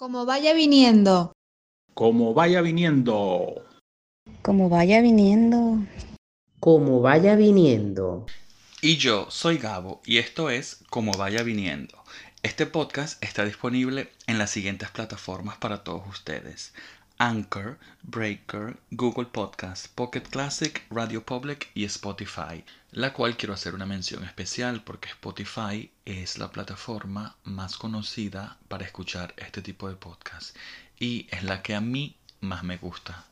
Como vaya viniendo. Como vaya viniendo. Como vaya viniendo. Como vaya viniendo. Y yo soy Gabo y esto es Como vaya viniendo. Este podcast está disponible en las siguientes plataformas para todos ustedes. Anchor, Breaker, Google Podcast, Pocket Classic, Radio Public y Spotify, la cual quiero hacer una mención especial porque Spotify es la plataforma más conocida para escuchar este tipo de podcast y es la que a mí más me gusta.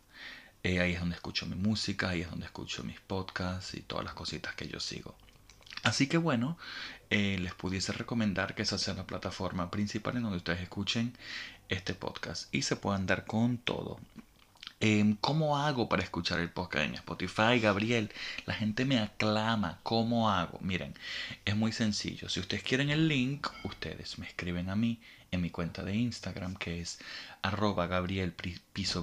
Eh, ahí es donde escucho mi música, ahí es donde escucho mis podcasts y todas las cositas que yo sigo. Así que bueno, eh, les pudiese recomendar que esa sea la plataforma principal en donde ustedes escuchen este podcast y se puedan dar con todo. Em, ¿Cómo hago para escuchar el podcast en Spotify, Gabriel? La gente me aclama. ¿Cómo hago? Miren, es muy sencillo. Si ustedes quieren el link, ustedes me escriben a mí en mi cuenta de Instagram que es arroba Gabriel Piso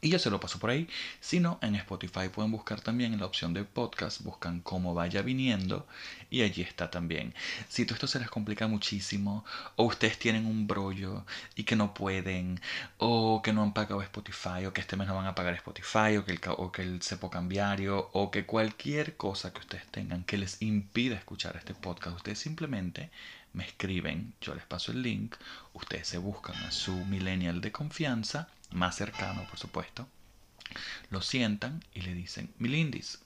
y yo se lo paso por ahí. Si no, en Spotify pueden buscar también en la opción de podcast, buscan cómo vaya viniendo y allí está también. Si todo esto se les complica muchísimo, o ustedes tienen un brollo y que no pueden, o que no han pagado Spotify, o que este mes no van a pagar Spotify, o que el, o que el cepo cambiario, o que cualquier cosa que ustedes tengan que les impida escuchar este podcast, ustedes simplemente me escriben, yo les paso el link, ustedes se buscan a su millennial de confianza más cercano, por supuesto, lo sientan y le dicen, Milindis,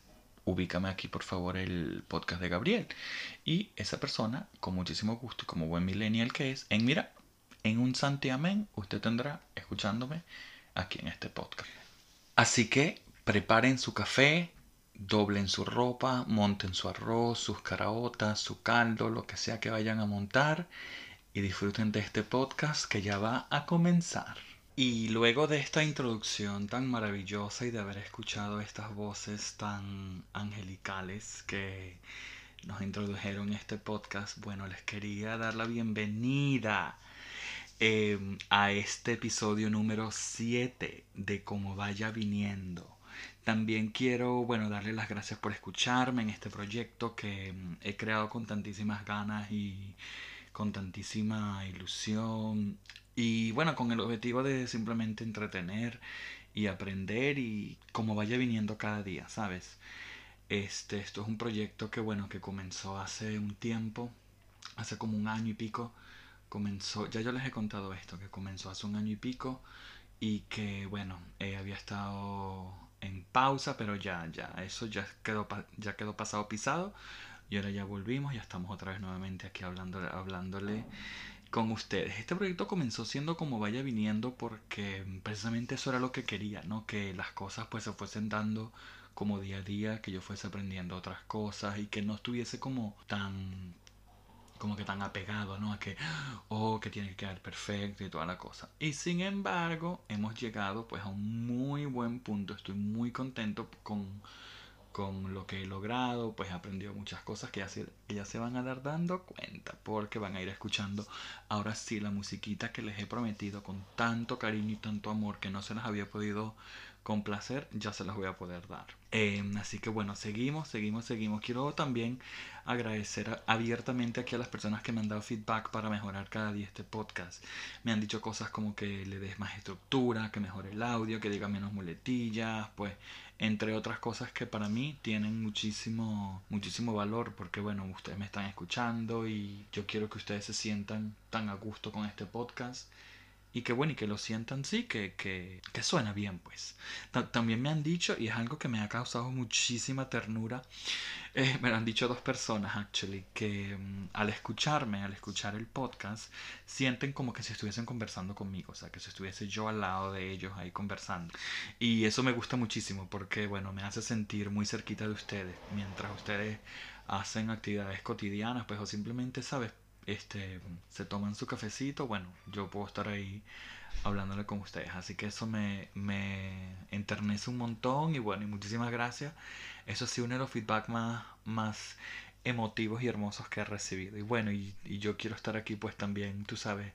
ubícame aquí por favor el podcast de Gabriel. Y esa persona, con muchísimo gusto y como buen millennial que es, en mira, en un santiamén, usted tendrá escuchándome aquí en este podcast. Así que preparen su café, doblen su ropa, monten su arroz, sus caraotas, su caldo, lo que sea que vayan a montar y disfruten de este podcast que ya va a comenzar. Y luego de esta introducción tan maravillosa y de haber escuchado estas voces tan angelicales que nos introdujeron este podcast, bueno, les quería dar la bienvenida em, a este episodio número 7 de Cómo vaya viniendo. También quiero, bueno, darle las gracias por escucharme en este proyecto que em, he creado con tantísimas ganas y con tantísima ilusión y bueno, con el objetivo de simplemente entretener y aprender y como vaya viniendo cada día, ¿sabes? Este, esto es un proyecto que bueno, que comenzó hace un tiempo, hace como un año y pico. Comenzó, ya yo les he contado esto, que comenzó hace un año y pico y que bueno, eh, había estado en pausa, pero ya, ya, eso ya quedó, ya quedó pasado pisado. Y ahora ya volvimos, ya estamos otra vez nuevamente aquí hablando, hablándole con ustedes. Este proyecto comenzó siendo como vaya viniendo porque precisamente eso era lo que quería, ¿no? Que las cosas pues se fuesen dando como día a día, que yo fuese aprendiendo otras cosas y que no estuviese como tan como que tan apegado, ¿no? A que, oh, que tiene que quedar perfecto y toda la cosa. Y sin embargo, hemos llegado pues a un muy buen punto. Estoy muy contento con con lo que he logrado, pues he aprendido muchas cosas que ya, se, ya se van a dar dando cuenta, porque van a ir escuchando ahora sí la musiquita que les he prometido con tanto cariño y tanto amor que no se las había podido complacer, ya se las voy a poder dar. Em, así que bueno, seguimos, seguimos, seguimos. Quiero también agradecer abiertamente aquí a las personas que me han dado feedback para mejorar cada día este podcast. Me han dicho cosas como que le des más estructura, que mejore el audio, que diga menos muletillas, pues entre otras cosas que para mí tienen muchísimo, muchísimo valor porque bueno, ustedes me están escuchando y yo quiero que ustedes se sientan tan a gusto con este podcast y que bueno, y que lo sientan sí, que, que, que suena bien pues. también me han dicho, y es algo que me ha causado muchísima ternura, eh, me lo han dicho dos personas actually, que mm, al escucharme, al escuchar el podcast, sienten como que si estuviesen conversando conmigo, o sea, que si estuviese yo al lado de ellos ahí conversando. Y eso me gusta muchísimo porque bueno, me hace sentir muy cerquita de ustedes, mientras ustedes hacen actividades cotidianas, pues o simplemente, ¿sabes? Este, se toman su cafecito, bueno, yo puedo estar ahí hablándole con ustedes. Así que eso me, me enternece un montón y bueno, y muchísimas gracias. Eso sí, uno de los feedback más, más emotivos y hermosos que he recibido. Y bueno, y, y yo quiero estar aquí pues también, tú sabes,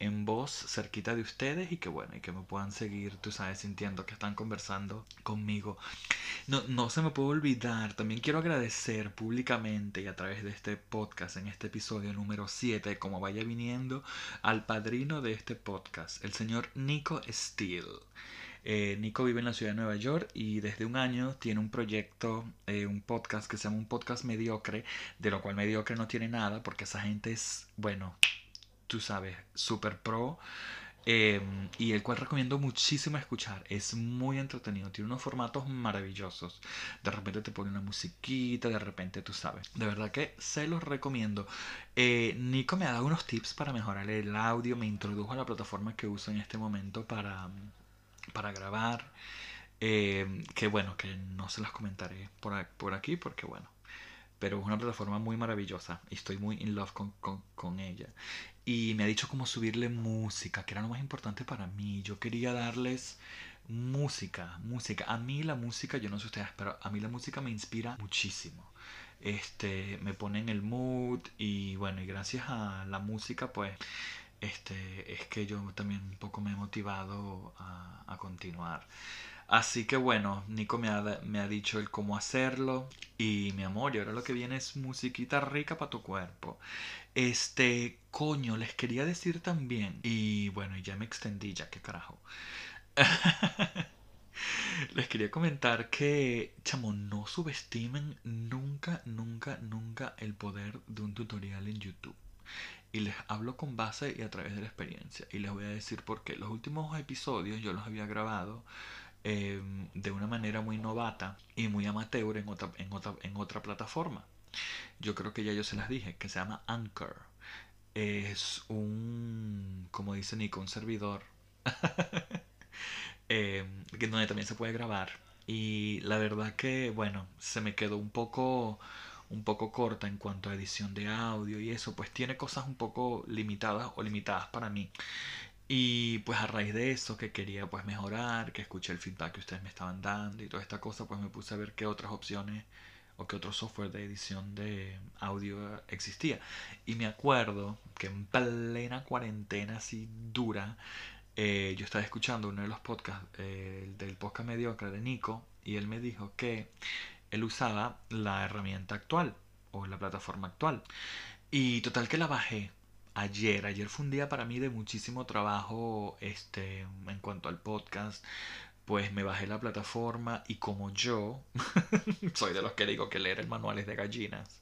en voz cerquita de ustedes y que bueno, y que me puedan seguir, tú sabes, sintiendo que están conversando conmigo. No, no se me puede olvidar, también quiero agradecer públicamente y a través de este podcast, en este episodio número 7, como vaya viniendo, al padrino de este podcast, el señor Nico Steele. Eh, Nico vive en la ciudad de Nueva York y desde un año tiene un proyecto, eh, un podcast que se llama un podcast mediocre, de lo cual mediocre no tiene nada porque esa gente es, bueno, tú sabes, super pro. Eh, y el cual recomiendo muchísimo escuchar. Es muy entretenido. Tiene unos formatos maravillosos. De repente te pone una musiquita. De repente tú sabes. De verdad que se los recomiendo. Nico me ha dado unos tips para mejorar el audio. Me introdujo a la plataforma que uso en este momento para para grabar. Eh, que bueno, que no se las comentaré por, por, aquí porque bueno. Pero es una plataforma muy maravillosa y estoy muy in love con, con, ella. Y me ha dicho cómo subirle música, que era lo más importante para mí. Yo quería darles música, música. A mí la música, yo no sé ustedes, pero a mí la música me inspira muchísimo. Este, me pone en el mood y bueno, y gracias a la música pues este, es que yo también un poco me he motivado a, continuar. Así que bueno, Nico me ha, me ha, dicho el cómo hacerlo. Y mi amor, y ahora lo que viene es musiquita rica para tu cuerpo. Este, coño, les quería decir también. Y bueno, ya me extendí, ya que carajo. les quería comentar que, chamo, no subestimen nunca, nunca, nunca el poder de un tutorial en YouTube y les hablo con base y a través de la experiencia. Y les voy a decir por qué. Los últimos episodios yo los había grabado em, de una manera muy novata y muy amateur en otra, en, otra, en otra plataforma. Yo creo que ya yo se las dije, que se llama Anchor. Es un, como dice Nico, un servidor em, donde también se puede grabar. Y la verdad que, bueno, se me quedó un poco un poco corta en cuanto a edición de audio y eso, pues tiene cosas un poco limitadas o limitadas para mí. Y pues a raíz de eso que quería pues mejorar, que escuché el feedback que ustedes me estaban dando y toda esta cosa, pues me puse a ver qué otras opciones o qué otro software de edición de audio existía. Y me acuerdo que en plena cuarentena así dura, eh, yo estaba escuchando uno de los podcasts eh, del podcast mediocre de Nico y él me dijo que él usaba la herramienta actual o la plataforma actual. Y total que la bajé ayer. Ayer fue un día para mí de muchísimo trabajo este, en cuanto al podcast. Pues me bajé la plataforma y como yo soy de los que digo que leer el manual es de gallinas.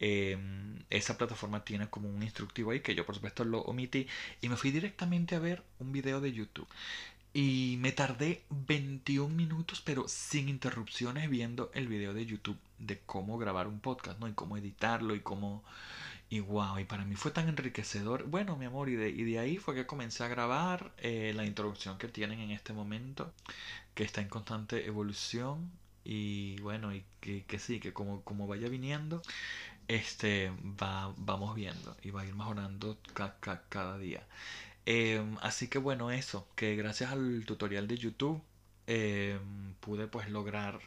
Em, esa plataforma tiene como un instructivo ahí que yo por supuesto lo omití y me fui directamente a ver un video de YouTube. Y me tardé 21 minutos, pero sin interrupciones, viendo el video de YouTube de cómo grabar un podcast, ¿no? Y cómo editarlo y cómo... Y wow, y para mí fue tan enriquecedor. Bueno, mi amor, y de, y de ahí fue que comencé a grabar eh, la introducción que tienen en este momento, que está en constante evolución. Y bueno, y que, que sí, que como, como vaya viniendo, este va, vamos viendo y va a ir mejorando cada día. Em, así que bueno, eso, que gracias al tutorial de YouTube em, pude pues lograr,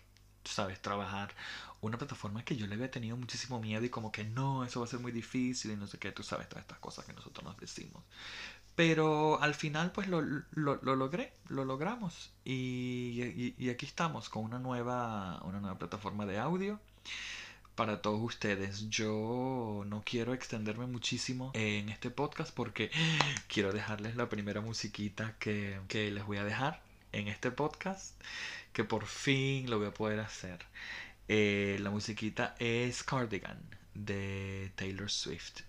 sabes, trabajar una plataforma que yo le había tenido muchísimo miedo y como que no, eso va a ser muy difícil y no sé qué, tú sabes, todas estas cosas que nosotros nos decimos. Pero al final pues lo, lo, logré, lo logramos y, y, y, aquí estamos con una nueva, una nueva plataforma de audio para todos ustedes. Yo no quiero extenderme muchísimo en este podcast porque quiero dejarles la primera musiquita que, les voy a dejar en este podcast, que por fin lo voy a poder hacer. Eh, la musiquita es Cardigan de Taylor Swift.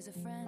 Is a friend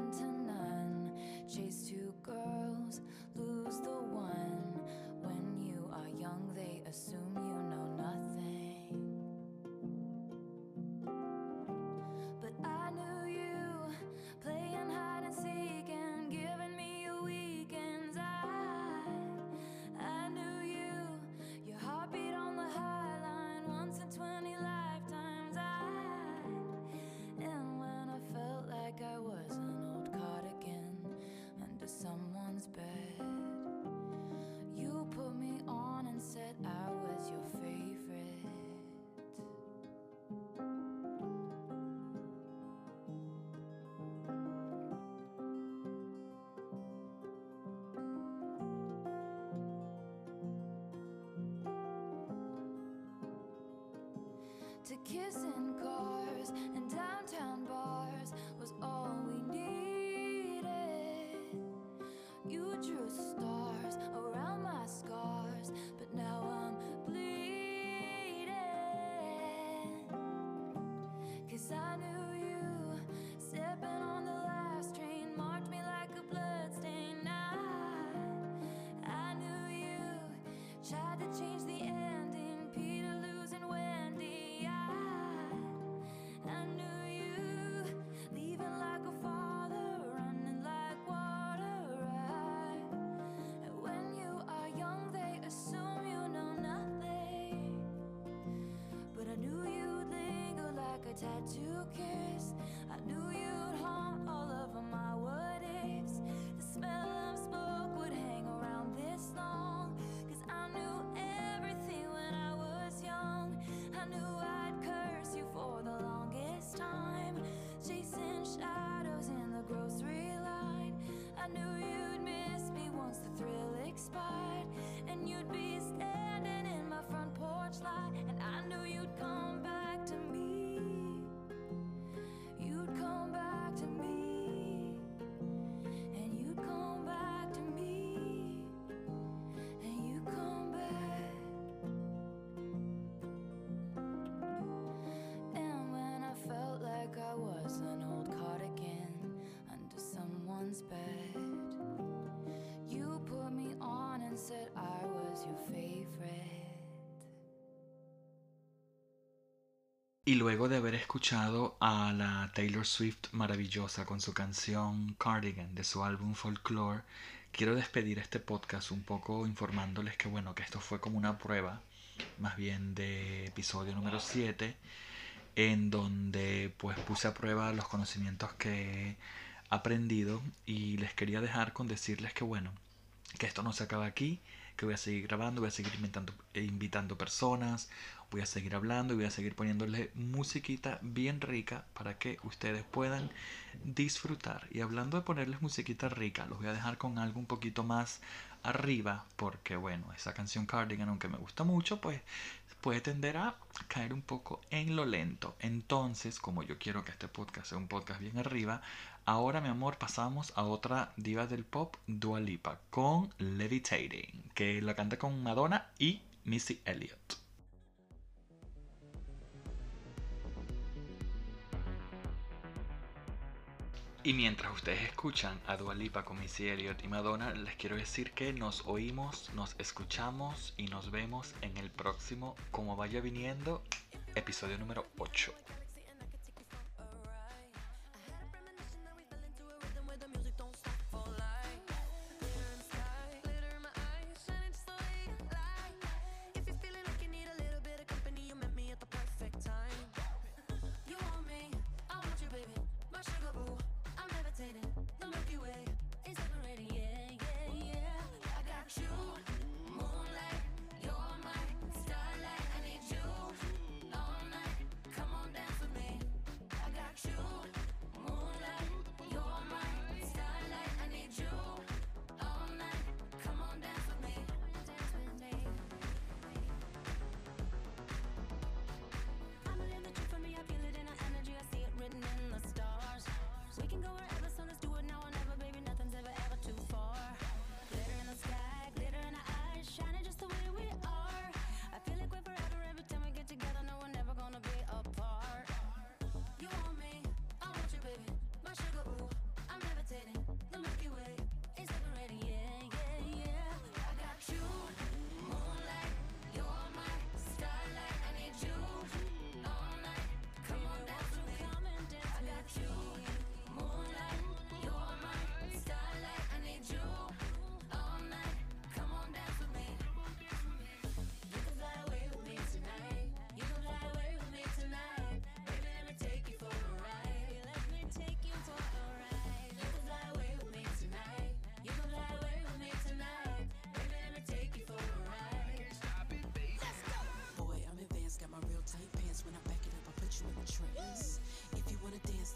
to kiss in cars and downtown a tattoo kiss. I knew you'd Y luego de haber escuchado a la Taylor Swift maravillosa con su canción Cardigan de su álbum Folklore, quiero despedir este podcast un poco informándoles que bueno, que esto fue como una prueba, más bien de episodio número 7, en donde pues puse a prueba los conocimientos que he aprendido y les quería dejar con decirles que bueno, que esto no se acaba aquí, que voy a seguir grabando, voy a seguir invitando, invitando personas, voy a seguir hablando y voy a seguir poniéndole musiquita bien rica para que ustedes puedan disfrutar. Y hablando de ponerles musiquita rica, los voy a dejar con algo un poquito más arriba, porque bueno, esa canción Cardigan, aunque me gusta mucho, pues puede tender a caer un poco en lo lento. Entonces, como yo quiero que este podcast sea un podcast bien arriba, ahora mi amor pasamos a otra diva del pop, Dua Lipa, con Levitating, que la canta con Madonna y Missy Elliott. Y mientras ustedes escuchan a Dua Lipa con Missy Elliott y Madonna, les quiero decir que nos oímos, nos escuchamos y nos vemos en el próximo Como vaya viniendo, episodio número 8.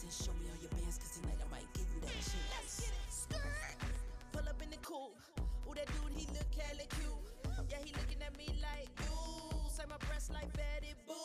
then show me all your bands, cause tonight I might that. Let's get it, skirt. Pull up in the coupe. Ooh, that dude, he look hella cute. Yeah, he looking at me like you. Say my breast like Betty Boo.